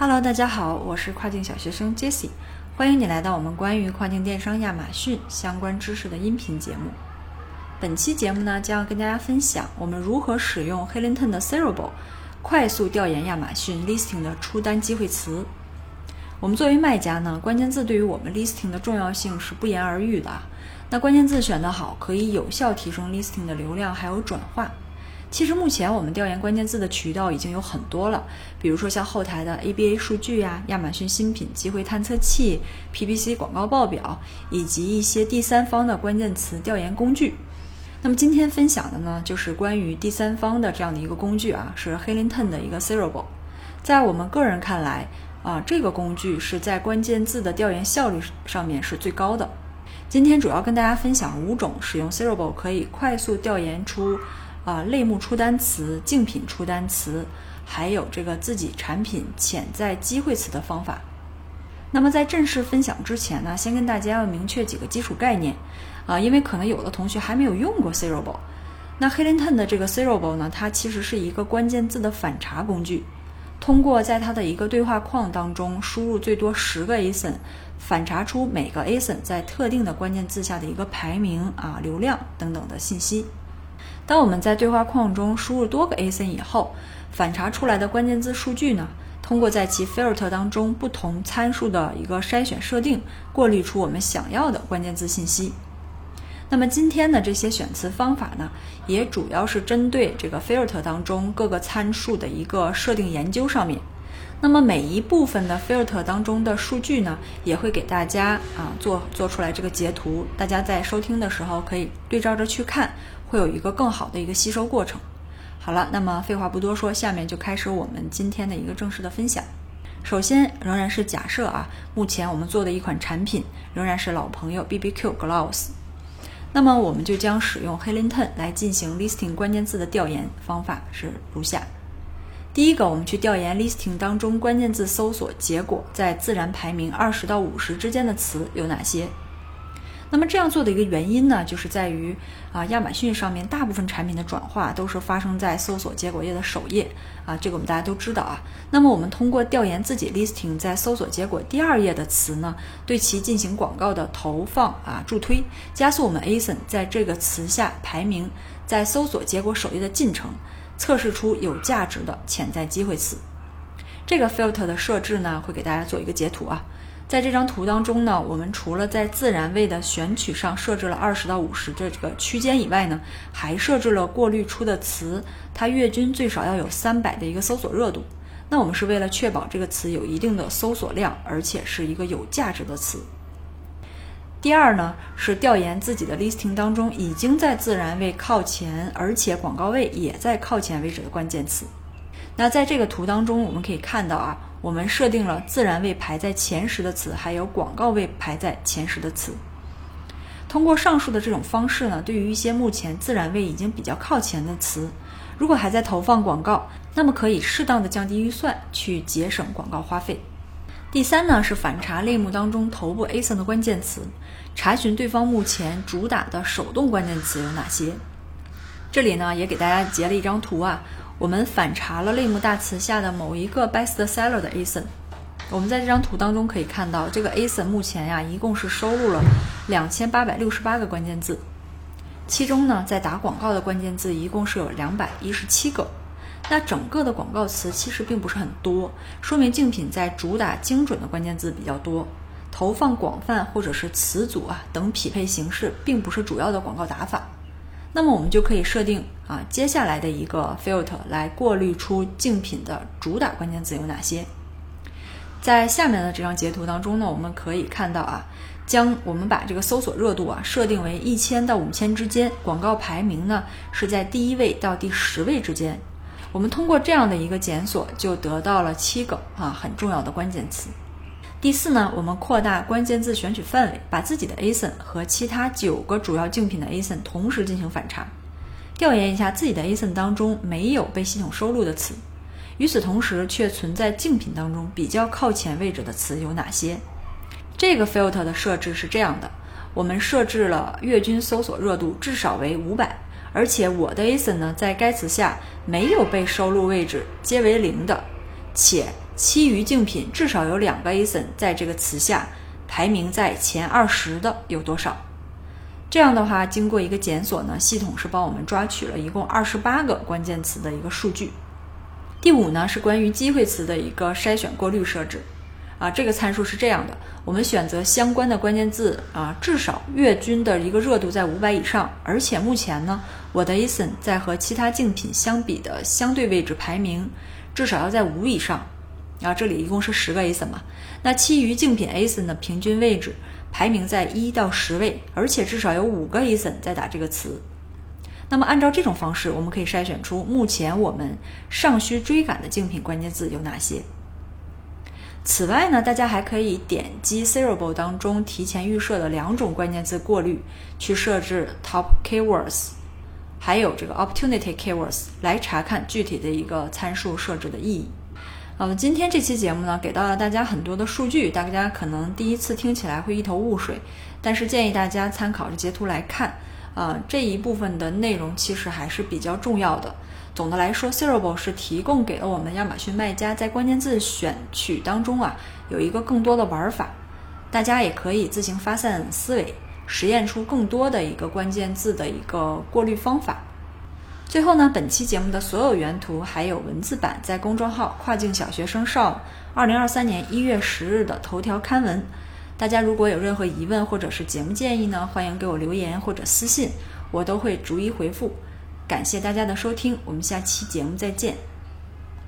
Hello，大家好，我是跨境小学生 Jessie，欢迎你来到我们关于跨境电商亚马逊相关知识的音频节目。本期节目呢，将要跟大家分享我们如何使用 Helinten 的 Cerebral 快速调研亚马逊 Listing 的出单机会词。我们作为卖家呢，关键字对于我们 Listing 的重要性是不言而喻的。那关键字选得好，可以有效提升 Listing 的流量还有转化。其实目前我们调研关键字的渠道已经有很多了，比如说像后台的 ABA 数据呀、亚马逊新品机会探测器、PPC 广告报表，以及一些第三方的关键词调研工具。那么今天分享的呢，就是关于第三方的这样的一个工具啊，是 Helinten 的一个 Cerebral。在我们个人看来啊，这个工具是在关键字的调研效率上面是最高的。今天主要跟大家分享五种使用 Cerebral 可以快速调研出。啊，类目出单词、竞品出单词，还有这个自己产品潜在机会词的方法。那么在正式分享之前呢，先跟大家要明确几个基础概念啊，因为可能有的同学还没有用过 Cerebral。那 Helinten 的这个 Cerebral 呢，它其实是一个关键字的反查工具，通过在它的一个对话框当中输入最多十个 ASIN，反查出每个 ASIN 在特定的关键字下的一个排名啊、流量等等的信息。当我们在对话框中输入多个 A C 以后，反查出来的关键字数据呢，通过在其 filter 当中不同参数的一个筛选设定，过滤出我们想要的关键字信息。那么今天的这些选词方法呢，也主要是针对这个 filter 当中各个参数的一个设定研究上面。那么每一部分的 filter 当中的数据呢，也会给大家啊做做出来这个截图，大家在收听的时候可以对照着去看。会有一个更好的一个吸收过程。好了，那么废话不多说，下面就开始我们今天的一个正式的分享。首先，仍然是假设啊，目前我们做的一款产品仍然是老朋友 BBQ Gloves。那么我们就将使用 Helinten 来进行 Listing 关键字的调研方法是如下：第一个，我们去调研 Listing 当中关键字搜索结果在自然排名二十到五十之间的词有哪些。那么这样做的一个原因呢，就是在于啊，亚马逊上面大部分产品的转化都是发生在搜索结果页的首页啊，这个我们大家都知道啊。那么我们通过调研自己 listing 在搜索结果第二页的词呢，对其进行广告的投放啊助推，加速我们 ASIN 在这个词下排名在搜索结果首页的进程，测试出有价值的潜在机会词。这个 filter 的设置呢，会给大家做一个截图啊。在这张图当中呢，我们除了在自然位的选取上设置了二十到五十这个区间以外呢，还设置了过滤出的词，它月均最少要有三百的一个搜索热度。那我们是为了确保这个词有一定的搜索量，而且是一个有价值的词。第二呢，是调研自己的 listing 当中已经在自然位靠前，而且广告位也在靠前位置的关键词。那在这个图当中，我们可以看到啊。我们设定了自然位排在前十的词，还有广告位排在前十的词。通过上述的这种方式呢，对于一些目前自然位已经比较靠前的词，如果还在投放广告，那么可以适当的降低预算，去节省广告花费。第三呢，是反查类目当中头部 ASIN 的关键词，查询对方目前主打的手动关键词有哪些。这里呢，也给大家截了一张图啊。我们反查了类目大词下的某一个 best seller 的 ASIN，我们在这张图当中可以看到，这个 ASIN 目前呀一共是收录了两千八百六十八个关键字，其中呢在打广告的关键字一共是有两百一十七个，那整个的广告词其实并不是很多，说明竞品在主打精准的关键字比较多，投放广泛或者是词组啊等匹配形式并不是主要的广告打法。那么我们就可以设定啊，接下来的一个 filter 来过滤出竞品的主打关键词有哪些。在下面的这张截图当中呢，我们可以看到啊，将我们把这个搜索热度啊设定为一千到五千之间，广告排名呢是在第一位到第十位之间。我们通过这样的一个检索，就得到了七个啊很重要的关键词。第四呢，我们扩大关键字选取范围，把自己的 ASIN 和其他九个主要竞品的 ASIN 同时进行反查，调研一下自己的 ASIN 当中没有被系统收录的词，与此同时却存在竞品当中比较靠前位置的词有哪些？这个 filter 的设置是这样的，我们设置了月均搜索热度至少为五百，而且我的 ASIN 呢在该词下没有被收录位置皆为零的，且。其余竞品至少有两个 ASIN 在这个词下排名在前二十的有多少？这样的话，经过一个检索呢，系统是帮我们抓取了一共二十八个关键词的一个数据。第五呢是关于机会词的一个筛选过滤设置。啊，这个参数是这样的：我们选择相关的关键字啊，至少月均的一个热度在五百以上，而且目前呢，我的 ASIN 在和其他竞品相比的相对位置排名至少要在五以上。然后，这里一共是十个 ASIN 嘛，那其余竞品 ASIN 的平均位置排名在一到十位，而且至少有五个 ASIN 在打这个词。那么按照这种方式，我们可以筛选出目前我们尚需追赶的竞品关键字有哪些。此外呢，大家还可以点击 Cerebral 当中提前预设的两种关键字过滤，去设置 Top Keywords，还有这个 Opportunity Keywords 来查看具体的一个参数设置的意义。呃，今天这期节目呢，给到了大家很多的数据，大家可能第一次听起来会一头雾水，但是建议大家参考着截图来看，啊，这一部分的内容其实还是比较重要的。总的来说，Cerebral 是提供给了我们亚马逊卖家在关键字选取当中啊，有一个更多的玩法，大家也可以自行发散思维，实验出更多的一个关键字的一个过滤方法。最后呢，本期节目的所有原图还有文字版在公众号“跨境小学生少”二零二三年一月十日的头条刊文。大家如果有任何疑问或者是节目建议呢，欢迎给我留言或者私信，我都会逐一回复。感谢大家的收听，我们下期节目再见。